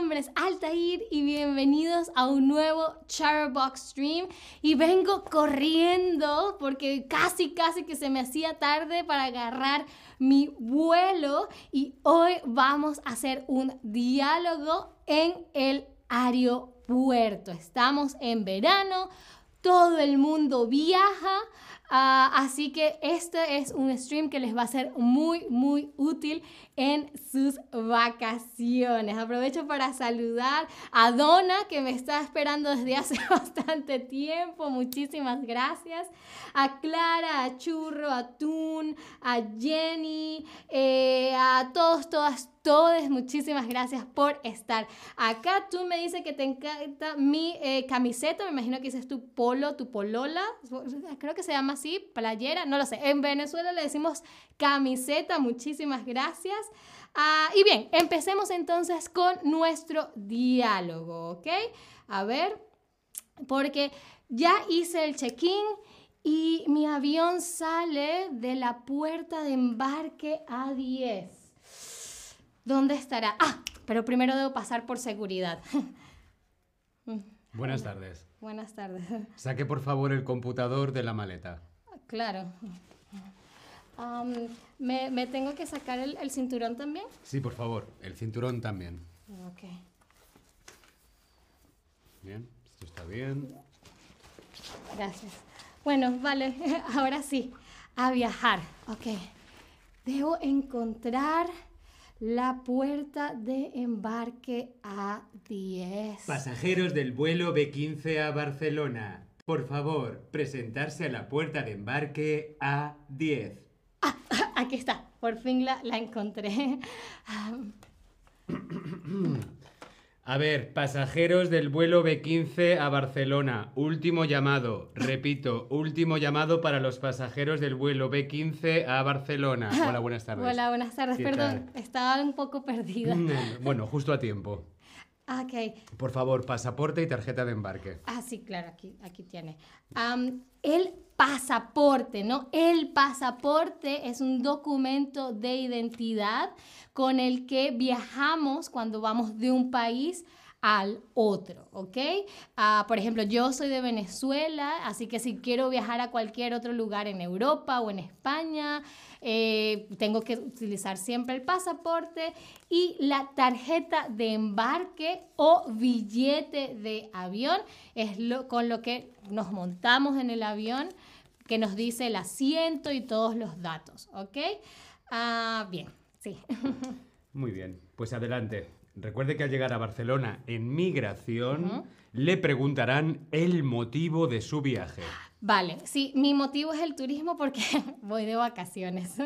nombre es Altair y bienvenidos a un nuevo Charbox Stream. Y vengo corriendo porque casi, casi que se me hacía tarde para agarrar mi vuelo. Y hoy vamos a hacer un diálogo en el aeropuerto. Estamos en verano, todo el mundo viaja. Ah, así que este es un stream que les va a ser muy, muy útil en sus vacaciones. Aprovecho para saludar a Donna, que me está esperando desde hace bastante tiempo. Muchísimas gracias. A Clara, a Churro, a Tun, a Jenny, eh, a todos, todas, todos, muchísimas gracias por estar acá. Tú me dices que te encanta mi eh, camiseta, me imagino que dices tu polo, tu polola, creo que se llama así, playera, no lo sé. En Venezuela le decimos camiseta, muchísimas gracias. Ah, y bien, empecemos entonces con nuestro diálogo, ¿ok? A ver, porque ya hice el check-in y mi avión sale de la puerta de embarque A10. ¿Dónde estará? Ah, pero primero debo pasar por seguridad. Buenas tardes. Buenas tardes. Saque por favor el computador de la maleta. Claro. Am, ¿me, me tengo que sacar el, el cinturón también? Sí, por favor, el cinturón también. Ok. Bien, esto está bien. Gracias. Bueno, vale, ahora sí, a viajar. Ok. Debo encontrar la puerta de embarque A10. Pasajeros del vuelo B15 a Barcelona, por favor, presentarse a la puerta de embarque A10. Ah, aquí está, por fin la, la encontré. A ver, pasajeros del vuelo B15 a Barcelona, último llamado. Repito, último llamado para los pasajeros del vuelo B15 a Barcelona. Hola, buenas tardes. Hola, buenas tardes. ¿Qué Perdón, estaba un poco perdida. Mm, Bueno, justo a tiempo. Ok. Por favor, pasaporte y tarjeta de embarque. Ah, sí, claro, aquí, aquí tiene. El pasaporte, ¿no? El pasaporte es un documento de identidad con el que viajamos cuando vamos de un país al otro, ¿ok? Ah, por ejemplo, yo soy de Venezuela, así que si quiero viajar a cualquier otro lugar en Europa o en España, eh, tengo que utilizar siempre el pasaporte y la tarjeta de embarque o billete de avión es lo, con lo que nos montamos en el avión que nos dice el asiento y todos los datos, ¿ok? Ah, bien, sí. Muy bien, pues adelante. Recuerde que al llegar a Barcelona en migración le preguntarán el motivo de su viaje. Vale, sí, mi motivo es el turismo porque voy de vacaciones.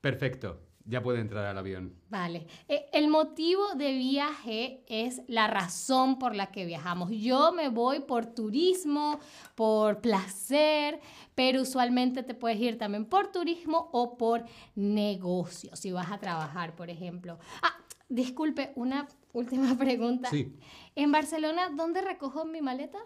Perfecto, ya puede entrar al avión. Vale, Eh, el motivo de viaje es la razón por la que viajamos. Yo me voy por turismo, por placer, pero usualmente te puedes ir también por turismo o por negocio, si vas a trabajar, por ejemplo. Ah, disculpe, una última pregunta. Sí, En Barcelona, ¿dónde recojo mi maleta?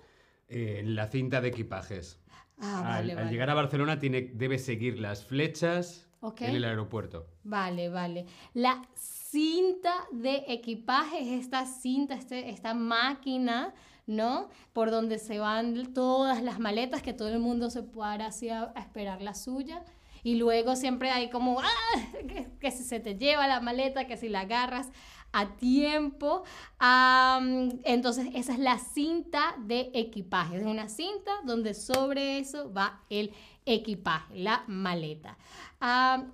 eh, en la cinta de equipajes. Ah, al, vale, al vale. llegar a Barcelona tiene, debe seguir las flechas en el aeropuerto. Vale, vale. La cinta de equipaje es esta cinta, este- esta máquina, ¿no? Por donde se van todas las maletas, que todo el mundo se para así a, a esperar la suya. Y luego siempre hay como, ¡ah! Que, que si se te lleva la maleta, que si la agarras a tiempo. Entonces, esa es la cinta de equipaje. Es una cinta donde sobre eso va el equipaje, la maleta. Ah,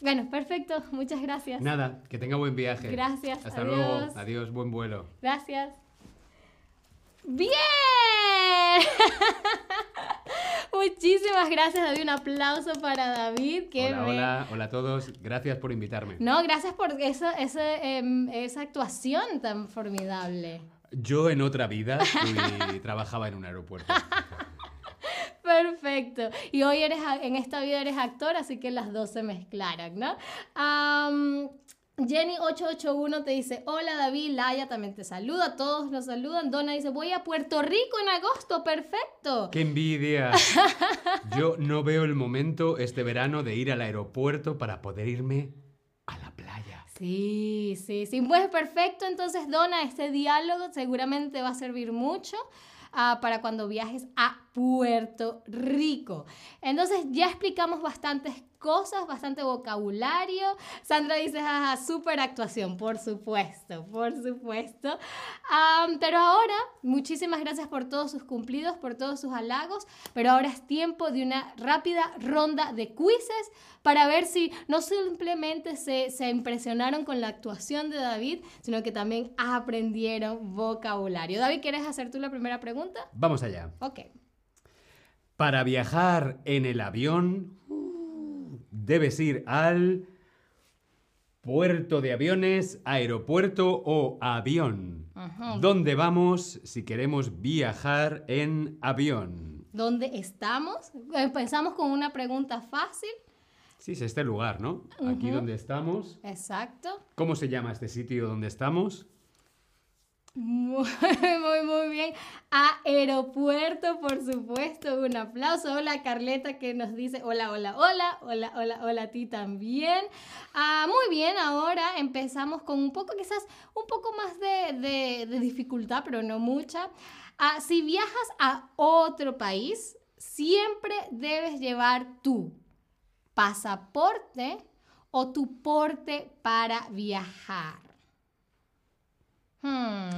bueno, perfecto. Muchas gracias. Nada, que tenga buen viaje. Gracias, Hasta adiós. luego. Adiós, buen vuelo. Gracias. ¡Bien! Muchísimas gracias, David. Un aplauso para David. Que Hola, me- hola, hola a todos. Gracias por invitarme. No, gracias por esa, em, esa actuación tan formidable. Yo en otra vida fui- trabajaba en un aeropuerto. Perfecto. Y hoy eres, en esta vida eres actor, así que las dos se mezclaran, ¿no? Jenny881 te dice, hola David, Laia también te saluda, todos nos saludan. Donna dice, voy a Puerto Rico en agosto, perfecto. ¡Qué envidia! Yo no veo el momento este verano de ir al aeropuerto para poder irme a la playa. Sí, sí, sí. Pues perfecto. Entonces, Donna, este diálogo seguramente va a servir mucho ah, para cuando viajes a Puerto Rico. Entonces, ya explicamos bastantes cosas, bastante vocabulario. Sandra dice, jaja, súper actuación, por supuesto, por supuesto. Pero ahora, muchísimas gracias por todos sus cumplidos, por todos sus halagos, pero ahora es tiempo de una rápida ronda de quizzes para ver si no simplemente se, se impresionaron con la actuación de David, sino que también aprendieron vocabulario. David, ¿quieres hacer tú la primera pregunta? Vamos allá. Ok. Para viajar en el avión, debes ir al puerto de aviones, aeropuerto o avión. Ajá. ¿Dónde vamos si queremos viajar en avión? ¿Dónde estamos? Empezamos con una pregunta fácil. Sí, es este lugar, ¿no? Aquí donde estamos. Exacto. ¿Cómo se llama este sitio donde estamos? Muy, muy, muy bien. Aeropuerto, por supuesto. Un aplauso. Hola, Carleta, que nos dice hola, hola, hola, hola, hola, hola a ti también. Ah, muy bien, ahora empezamos con un poco, quizás un poco más de, de- dificultad, pero no mucha. Ah, si viajas a otro país, siempre debes llevar tu pasaporte o tu porte para viajar. Hmm.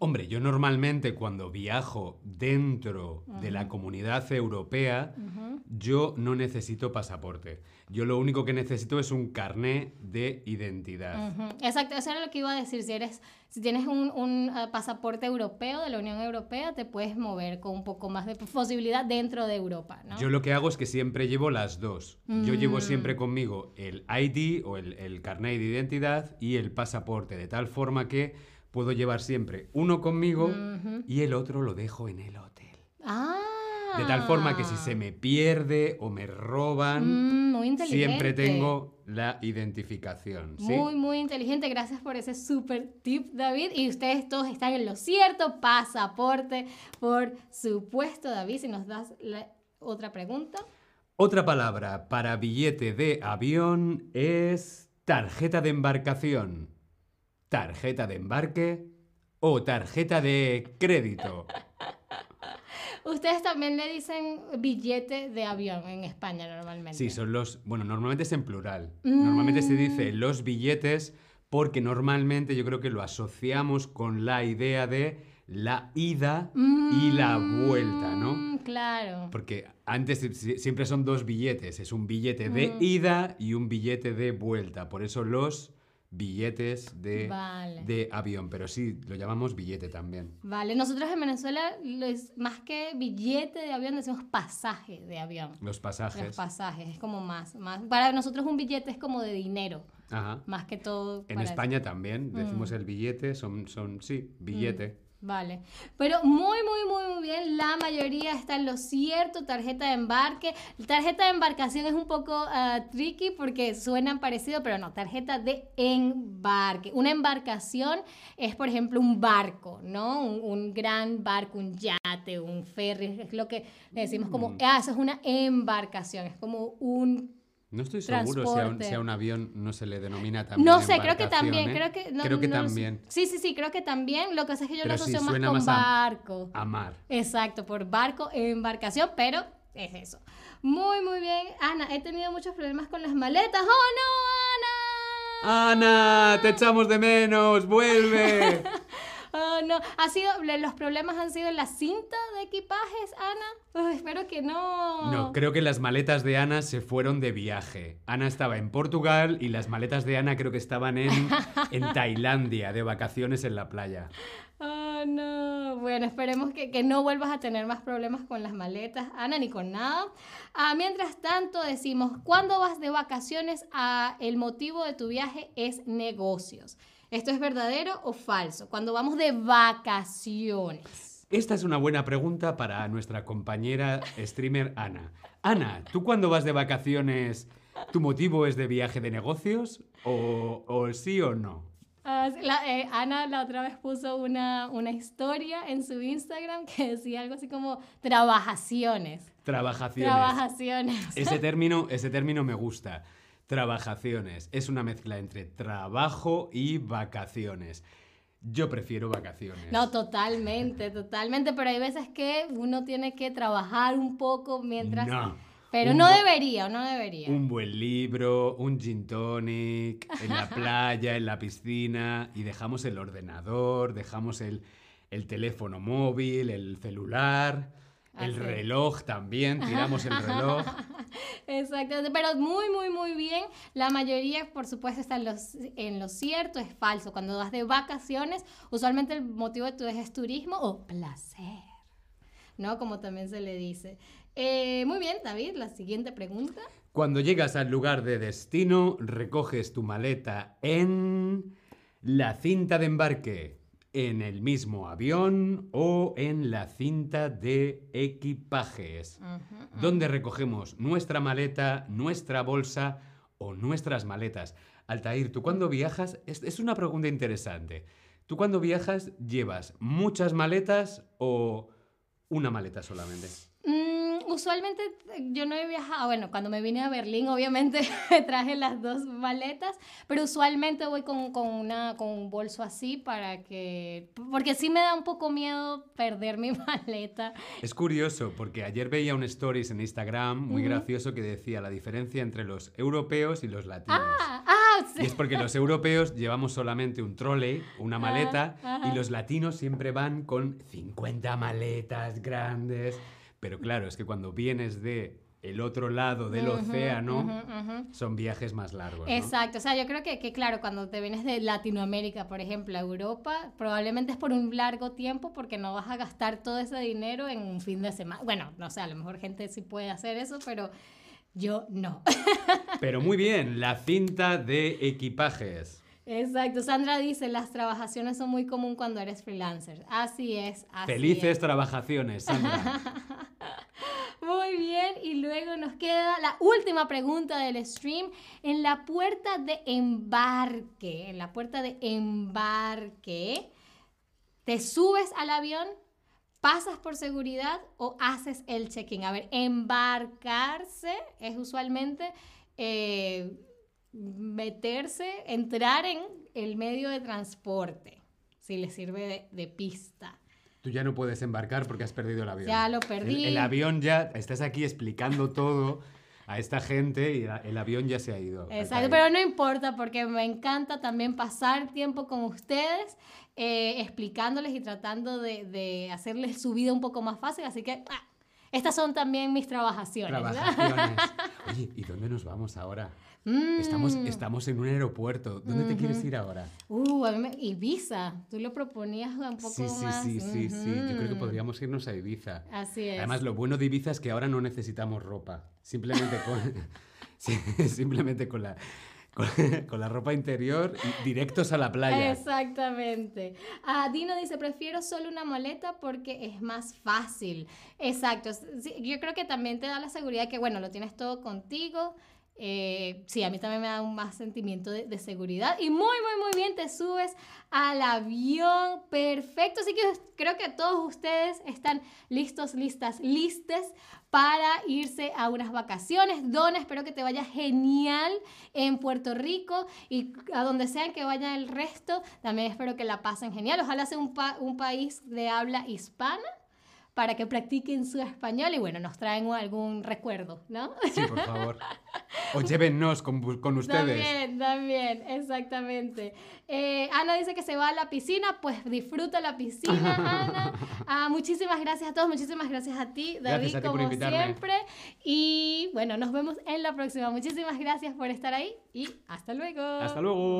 Hombre, yo normalmente cuando viajo dentro de la comunidad europea, yo no necesito pasaporte. Yo lo único que necesito es un carné de identidad. Ujú, Exacto, eso era lo que iba a decir. Si, eres, si tienes un, un, eh, pasaporte europeo de la Unión Europea, te puedes mover con un poco más de posibilidad dentro de Europa, ¿no? Yo lo que hago es que siempre llevo las dos. Yo llevo Mm. siempre conmigo el ID o el, el carnet de identidad y el pasaporte, de tal forma que puedo llevar siempre uno conmigo y el otro lo dejo en el hotel. Ah. De tal forma que si se me pierde o me roban, Mm, muy siempre tengo la identificación. ¿sí? Muy, muy inteligente. Gracias por ese super tip, David. Y ustedes todos están en lo cierto. Pasaporte, por supuesto, David. Si nos das la otra pregunta. Otra palabra para billete de avión es tarjeta de embarcación, tarjeta de embarque o tarjeta de crédito. Ustedes también le dicen billete de avión en España normalmente. Sí, son los... Bueno, normalmente es en plural. Normalmente se Mm. dice los billetes porque normalmente yo creo que lo asociamos con la idea de la ida y la vuelta, ¿no? Mm, Claro. Porque antes si- si- siempre son dos billetes. Es un billete de Mm. ida y un billete de vuelta. Por eso los billetes de, Vale. de avión. Pero sí, lo llamamos billete también. Vale, nosotros en Venezuela, les- más que billete de avión, decimos pasaje de avión. Los Los pasajes. pasajes, es como más, más. Para nosotros un billete es como de dinero, Ajá. más que todo. En España también decimos Mm. el billete, son, son sí, billete. Vale, pero muy, muy, muy, muy bien. La mayoría está en lo cierto. Tarjeta de embarque. Tarjeta de embarcación es un poco ah, tricky porque suenan parecido, pero no. Tarjeta de embarque. Una embarcación es, por ejemplo, un barco, ¿no? Un, un gran barco, un yate, un ferry. Es lo que le decimos como, Mm. ah, eso es una embarcación. Es como un No estoy seguro si a, un, si a un avión no se le denomina también. No sé, creo que también, ¿eh? creo que... no- Creo que no también. Sí, sí, sí, creo que también. Lo que pasa es que yo lo Pero asocio más con más a- barco. A mar. Exacto, por barco, embarcación, pero es eso. Muy, muy bien. Ana, he tenido muchos problemas con las maletas. ¡Oh, no, Ana! ¡Ana! ¡Te echamos de menos! ¡Vuelve! Oh, no. Ha sido, los problemas han sido en la cinta de equipajes, Ana. Espero que no. No, creo que las maletas de Ana se fueron de viaje. Ana estaba en Portugal y las maletas de Ana creo que estaban en, en Tailandia, de vacaciones en la playa. Oh, no. Bueno, esperemos que, que no vuelvas a tener más problemas con las maletas, Ana, ni con nada. Ah, mientras tanto, decimos, cuando vas de vacaciones, ah, el motivo de tu viaje es negocios. ¿Esto es verdadero o falso? Cuando vamos de vacaciones. Esta es una buena pregunta para nuestra compañera streamer Ana. Ana, ¿tú cuando vas de vacaciones, tu motivo es de viaje de negocios? ¿O, o sí o no? Ah, la- eh, Ana la otra vez puso una, una historia en su Instagram que decía algo así como trabajaciones. Trabajaciones. Trabajaciones. Ese término, ese término me gusta. Trabajaciones. Es una mezcla entre trabajo y vacaciones. Yo prefiero vacaciones. No, totalmente, totalmente, pero hay veces que uno tiene que trabajar un poco mientras... No. Pero no debería, no debería. Un buen libro, un gin tonic, en la playa, en la piscina, y dejamos el ordenador, dejamos el, el teléfono móvil, el celular, el reloj también, tiramos el reloj. Exactamente, pero muy, muy, muy bien. La mayoría, por supuesto, está en, los, en lo cierto, es falso. Cuando vas de vacaciones, usualmente el motivo de tu viaje es turismo o placer, ¿no? Como también se le dice. Eh, muy bien, David, la siguiente pregunta. Cuando llegas al lugar de destino, recoges tu maleta en la cinta de embarque, en el mismo avión o en la cinta de equipajes, donde recogemos nuestra maleta, nuestra bolsa o nuestras maletas. Altair, ¿tú cuando viajas? Es, es una pregunta interesante. ¿Tú cuando viajas llevas muchas maletas o una maleta solamente? Usualmente eh, yo no he viajado, bueno, cuando me vine a Berlín obviamente traje las dos maletas, pero usualmente voy con, con una, con un bolso así para que, porque sí me da un poco miedo perder mi maleta. Es curioso porque ayer veía un stories en Instagram muy Ujú. gracioso que decía la diferencia entre los europeos y los latinos. Ah, ah, sí. Y es porque los europeos llevamos solamente un trolley, una maleta, ajá. y los latinos siempre van con 50 maletas grandes. Pero claro, es que cuando vienes de el otro lado del Ujú, océano, ujú, ujú. son viajes más largos. ¿no? Exacto, o sea, yo creo que, que, claro, cuando te vienes de Latinoamérica, por ejemplo, a Europa, probablemente es por un largo tiempo porque no vas a gastar todo ese dinero en un fin de semana. Bueno, no sé, a lo mejor gente sí puede hacer eso, pero yo no. Pero muy bien, la cinta de equipajes. Exacto, Sandra dice, las trabajaciones son muy común cuando eres freelancer. Así es, así Felices es. trabajaciones, Sandra. Muy bien, y luego nos queda la última pregunta del stream. En la puerta de embarque, en la puerta de embarque, ¿te subes al avión, pasas por seguridad o haces el check-in? A ver, embarcarse es usualmente eh, meterse, entrar en el medio de transporte, si le sirve de, de pista. Tú ya no puedes embarcar porque has perdido el avión. Ya lo perdí. El, el avión ya, estás aquí explicando todo a esta gente y el avión ya se ha ido. Exacto, pero no importa porque me encanta también pasar tiempo con ustedes eh, explicándoles y tratando de, de hacerles su vida un poco más fácil. Así que ah, estas son también mis trabajaciones. Trabajaciones. Oye, ¿y dónde nos vamos ahora? Mm. Estamos, estamos en un aeropuerto. ¿Dónde te quieres ir ahora? Uh, a mí me- Ibiza. Tú lo proponías un poco Sí, sí, más. sí, sí, sí. Yo creo que podríamos irnos a Ibiza. Así es. Además, lo bueno de Ibiza es que ahora no necesitamos ropa. Simplemente con, simplemente con la, con, la ropa interior y directos a la playa. Exactamente. Ah, Dino dice, prefiero solo una maleta porque es más fácil. Exacto. Sí, yo creo que también te da la seguridad que, bueno, lo tienes todo contigo. Eh, sí, a mí también me da un más sentimiento de, seguridad. Y muy, muy, muy bien, te subes al avión. Perfecto. Así que creo que todos ustedes están listos, listas, listes para irse a unas vacaciones. Don, espero que te vaya genial en Puerto Rico y a donde sean que vaya el resto. También espero que la pasen genial. Ojalá sea un, un país de habla hispana para que practiquen su español y bueno, nos traen algún recuerdo, ¿no? Sí, por favor. O llévennos con, con ustedes. También, también, exactamente. Eh, Ana dice que se va a la piscina, pues disfruta la piscina, Ana. Ah, muchísimas gracias a todos, muchísimas gracias a ti, David, a ti como siempre. Y bueno, nos vemos en la próxima. Muchísimas gracias por estar ahí y hasta luego. Hasta luego.